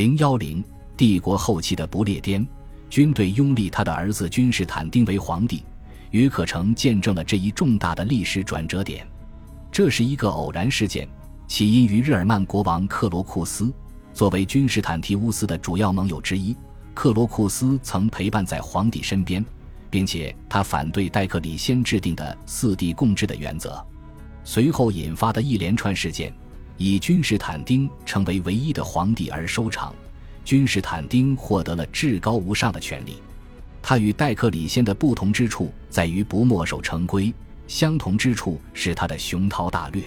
零幺零，帝国后期的不列颠军队拥立他的儿子君士坦丁为皇帝，于可成见证了这一重大的历史转折点。这是一个偶然事件，起因于日耳曼国王克罗库斯。作为君士坦提乌斯的主要盟友之一，克罗库斯曾陪伴在皇帝身边，并且他反对戴克里先制定的四帝共治的原则。随后引发的一连串事件，以君士坦丁成为唯一的皇帝而收场。君士坦丁获得了至高无上的权利。他与戴克里先的不同之处在于不墨守成规，相同之处是他的雄韬大略。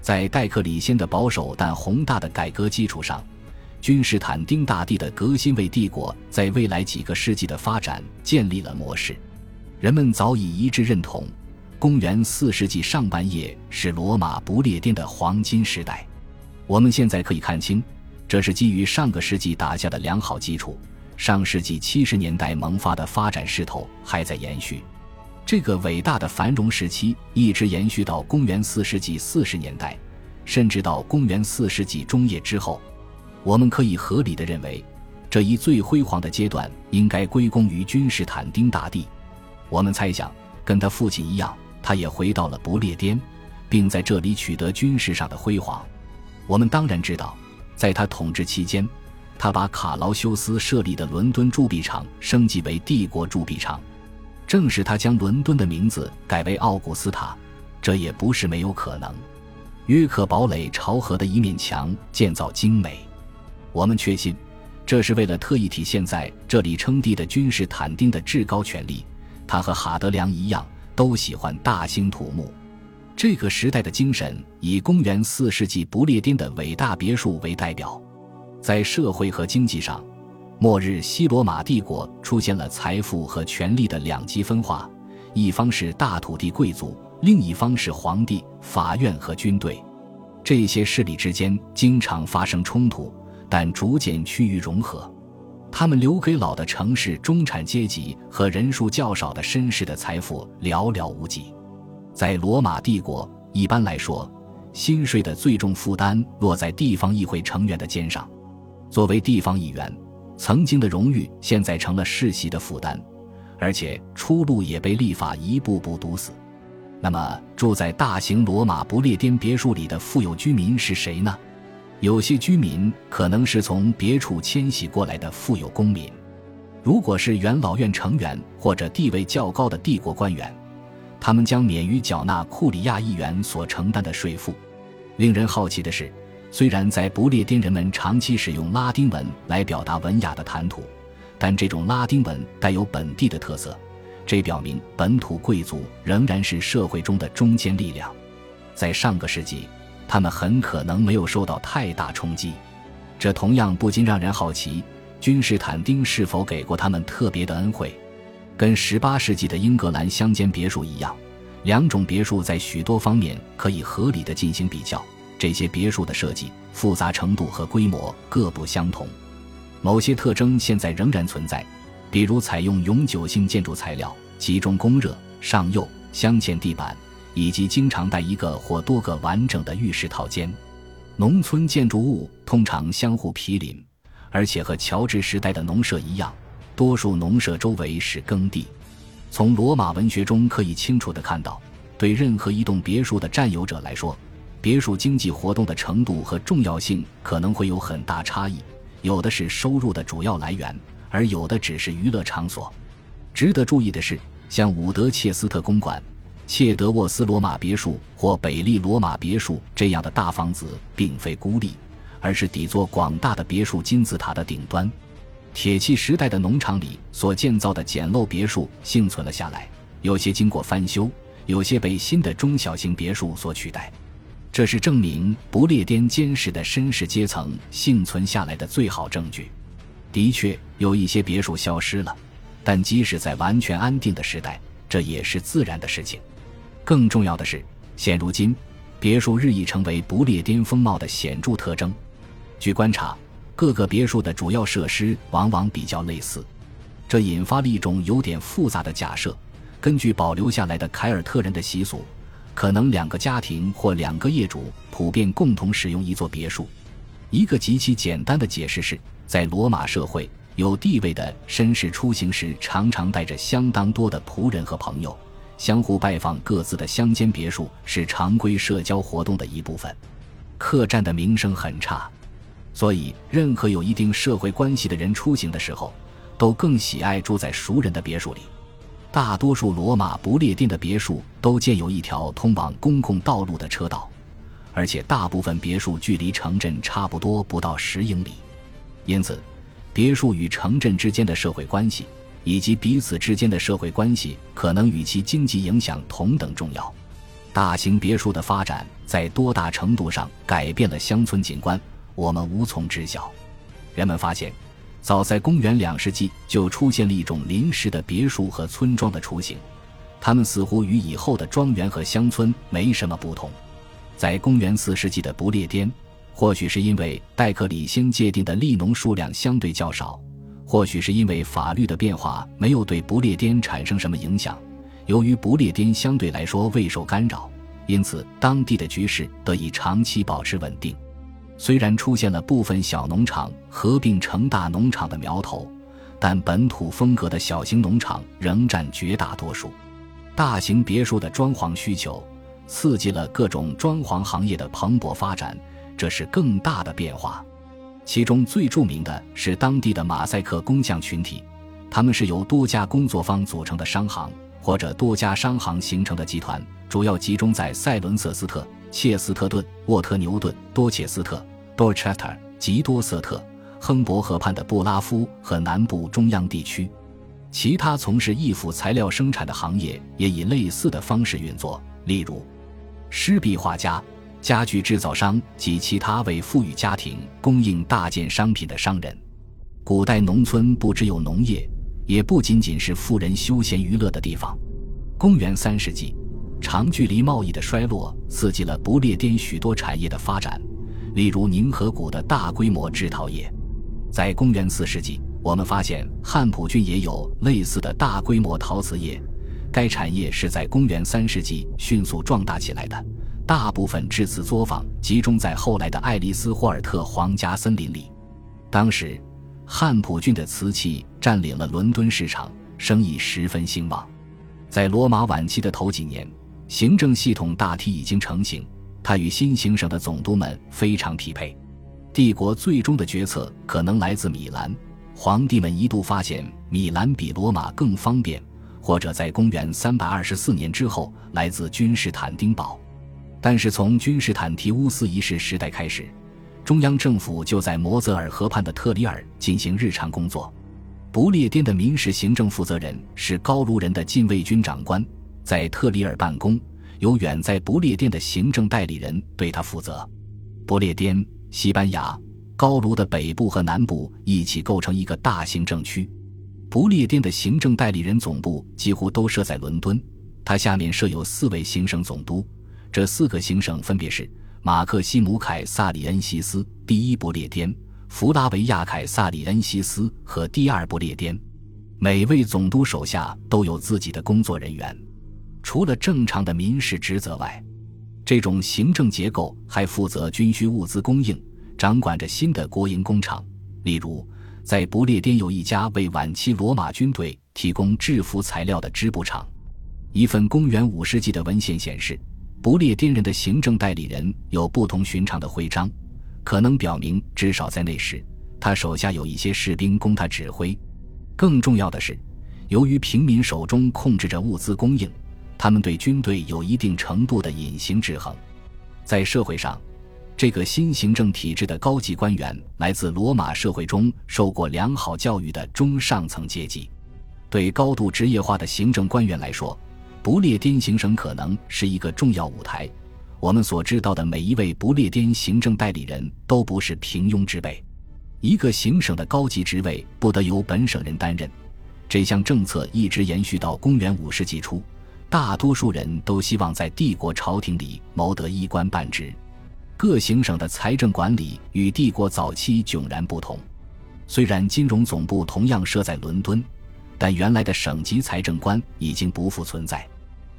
在戴克里先的保守但宏大的改革基础上，君士坦丁大帝的革新为帝国在未来几个世纪的发展建立了模式。人们早已一致认同，公元四世纪上半叶是罗马不列颠的黄金时代。我们现在可以看清，这是基于上个世纪打下的良好基础。上世纪七十年代萌发的发展势头还在延续。这个伟大的繁荣时期一直延续到公元四世纪四十年代，甚至到公元四世纪中叶之后。我们可以合理的认为，这一最辉煌的阶段应该归功于君士坦丁大帝。我们猜想，跟他父亲一样，他也回到了不列颠，并在这里取得军事上的辉煌。我们当然知道，在他统治期间，他把卡劳修斯设立的伦敦铸币厂升级为帝国铸币厂。正是他将伦敦的名字改为奥古斯塔，这也不是没有可能。约克堡垒朝河的一面墙建造精美，我们确信，这是为了特意体现在这里称帝的君士坦丁的至高权力。他和哈德良一样，都喜欢大兴土木。这个时代的精神以公元四世纪不列颠的伟大别墅为代表，在社会和经济上。末日西罗马帝国出现了财富和权力的两极分化，一方是大土地贵族，另一方是皇帝、法院和军队。这些势力之间经常发生冲突，但逐渐趋于融合。他们留给老的城市中产阶级和人数较少的绅士的财富寥寥无几。在罗马帝国，一般来说，薪税的最重负担落在地方议会成员的肩上。作为地方议员。曾经的荣誉现在成了世袭的负担，而且出路也被立法一步步堵死。那么，住在大型罗马不列颠别墅里的富有居民是谁呢？有些居民可能是从别处迁徙过来的富有公民，如果是元老院成员或者地位较高的帝国官员，他们将免于缴纳库里亚议员所承担的税赋。令人好奇的是。虽然在不列颠人们长期使用拉丁文来表达文雅的谈吐，但这种拉丁文带有本地的特色，这表明本土贵族仍然是社会中的中坚力量。在上个世纪，他们很可能没有受到太大冲击。这同样不禁让人好奇，君士坦丁是否给过他们特别的恩惠？跟18世纪的英格兰乡间别墅一样，两种别墅在许多方面可以合理的进行比较。这些别墅的设计复杂程度和规模各不相同，某些特征现在仍然存在，比如采用永久性建筑材料、集中供热、上釉、镶嵌地板，以及经常带一个或多个完整的浴室套间。农村建筑物通常相互毗邻，而且和乔治时代的农舍一样，多数农舍周围是耕地。从罗马文学中可以清楚地看到，对任何一栋别墅的占有者来说。别墅经济活动的程度和重要性可能会有很大差异，有的是收入的主要来源，而有的只是娱乐场所。值得注意的是，像伍德切斯特公馆、切德沃斯罗马别墅或北利罗马别墅这样的大房子，并非孤立，而是底座广大的别墅金字塔的顶端。铁器时代的农场里所建造的简陋别墅幸存了下来，有些经过翻修，有些被新的中小型别墅所取代。这是证明不列颠坚实的绅士阶层幸存下来的最好证据。的确，有一些别墅消失了，但即使在完全安定的时代，这也是自然的事情。更重要的是，现如今，别墅日益成为不列颠风貌的显著特征。据观察，各个别墅的主要设施往往比较类似，这引发了一种有点复杂的假设：根据保留下来的凯尔特人的习俗。可能两个家庭或两个业主普遍共同使用一座别墅，一个极其简单的解释是，在罗马社会，有地位的绅士出行时常常带着相当多的仆人和朋友，相互拜访各自的乡间别墅是常规社交活动的一部分。客栈的名声很差，所以任何有一定社会关系的人出行的时候，都更喜爱住在熟人的别墅里。大多数罗马不列颠的别墅都建有一条通往公共道路的车道，而且大部分别墅距离城镇差不多不到十英里，因此，别墅与城镇之间的社会关系以及彼此之间的社会关系可能与其经济影响同等重要。大型别墅的发展在多大程度上改变了乡村景观，我们无从知晓。人们发现。早在公元两世纪，就出现了一种临时的别墅和村庄的雏形，它们似乎与以后的庄园和乡村没什么不同。在公元四世纪的不列颠，或许是因为戴克里先界定的利农数量相对较少，或许是因为法律的变化没有对不列颠产生什么影响。由于不列颠相对来说未受干扰，因此当地的局势得以长期保持稳定。虽然出现了部分小农场合并成大农场的苗头，但本土风格的小型农场仍占绝大多数。大型别墅的装潢需求刺激了各种装潢行业的蓬勃发展，这是更大的变化。其中最著名的是当地的马赛克工匠群体，他们是由多家工作坊组成的商行或者多家商行形成的集团，主要集中在塞伦瑟斯特、切斯特顿、沃特牛顿、多切斯特。Dorchester、吉多瑟特、亨伯河畔的布拉夫和南部中央地区，其他从事易腐材料生产的行业也以类似的方式运作，例如湿壁画家、家具制造商及其他为富裕家庭供应大件商品的商人。古代农村不只有农业，也不仅仅是富人休闲娱乐的地方。公元三世纪，长距离贸易的衰落刺激了不列颠许多产业的发展。例如宁河谷的大规模制陶业，在公元四世纪，我们发现汉普郡也有类似的大规模陶瓷业。该产业是在公元三世纪迅速壮大起来的，大部分制瓷作坊集中在后来的爱丽丝霍尔特皇家森林里。当时，汉普郡的瓷器占领了伦敦市场，生意十分兴旺。在罗马晚期的头几年，行政系统大体已经成型。他与新行省的总督们非常匹配，帝国最终的决策可能来自米兰。皇帝们一度发现米兰比罗马更方便，或者在公元三百二十四年之后来自君士坦丁堡。但是从君士坦提乌斯一世时代开始，中央政府就在摩泽尔河畔的特里尔进行日常工作。不列颠的民事行政负责人是高卢人的禁卫军长官，在特里尔办公。由远在不列颠的行政代理人对他负责。不列颠、西班牙、高卢的北部和南部一起构成一个大行政区。不列颠的行政代理人总部几乎都设在伦敦，它下面设有四位行省总督。这四个行省分别是马克西姆·凯撒里恩西斯第一不列颠、弗拉维亚·凯撒里恩西斯和第二不列颠。每位总督手下都有自己的工作人员。除了正常的民事职责外，这种行政结构还负责军需物资供应，掌管着新的国营工厂。例如，在不列颠有一家为晚期罗马军队提供制服材料的织布厂。一份公元五世纪的文献显示，不列颠人的行政代理人有不同寻常的徽章，可能表明至少在那时，他手下有一些士兵供他指挥。更重要的是，由于平民手中控制着物资供应。他们对军队有一定程度的隐形制衡，在社会上，这个新行政体制的高级官员来自罗马社会中受过良好教育的中上层阶级。对高度职业化的行政官员来说，不列颠行省可能是一个重要舞台。我们所知道的每一位不列颠行政代理人都不是平庸之辈。一个行省的高级职位不得由本省人担任，这项政策一直延续到公元五世纪初。大多数人都希望在帝国朝廷里谋得一官半职。各行省的财政管理与帝国早期迥然不同。虽然金融总部同样设在伦敦，但原来的省级财政官已经不复存在。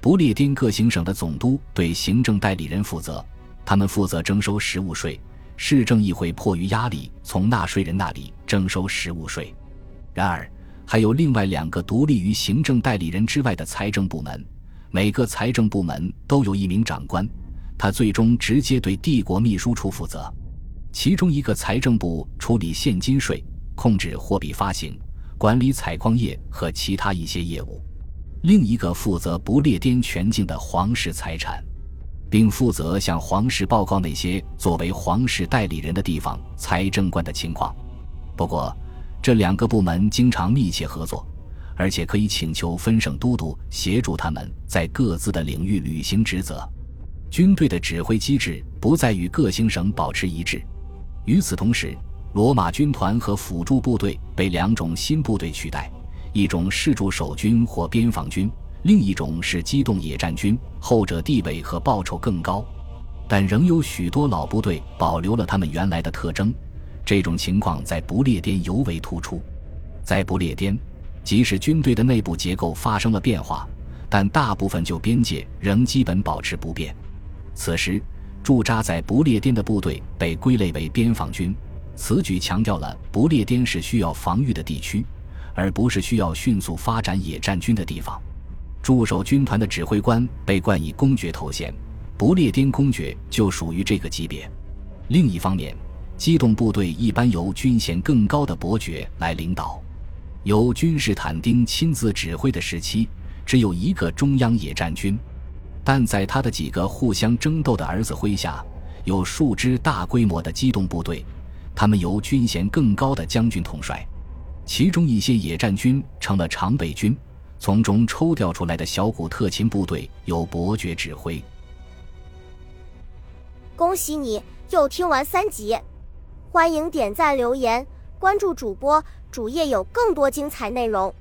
不列颠各行省的总督对行政代理人负责，他们负责征收食物税、市政议会迫于压力从纳税人那里征收实物税。然而，还有另外两个独立于行政代理人之外的财政部门，每个财政部门都有一名长官，他最终直接对帝国秘书处负责。其中一个财政部处理现金税，控制货币发行，管理采矿业和其他一些业务；另一个负责不列颠全境的皇室财产，并负责向皇室报告那些作为皇室代理人的地方财政官的情况。不过，这两个部门经常密切合作，而且可以请求分省都督协助他们在各自的领域履行职责。军队的指挥机制不再与各行省保持一致。与此同时，罗马军团和辅助部队被两种新部队取代：一种是驻守军或边防军，另一种是机动野战军。后者地位和报酬更高，但仍有许多老部队保留了他们原来的特征。这种情况在不列颠尤为突出。在不列颠，即使军队的内部结构发生了变化，但大部分旧边界仍基本保持不变。此时，驻扎在不列颠的部队被归类为边防军。此举强调了不列颠是需要防御的地区，而不是需要迅速发展野战军的地方。驻守军团的指挥官被冠以公爵头衔，不列颠公爵就属于这个级别。另一方面，机动部队一般由军衔更高的伯爵来领导。由君士坦丁亲自指挥的时期，只有一个中央野战军，但在他的几个互相争斗的儿子麾下，有数支大规模的机动部队，他们由军衔更高的将军统帅。其中一些野战军成了常备军，从中抽调出来的小股特勤部队由伯爵指挥。恭喜你又听完三集。欢迎点赞、留言、关注主播，主页有更多精彩内容。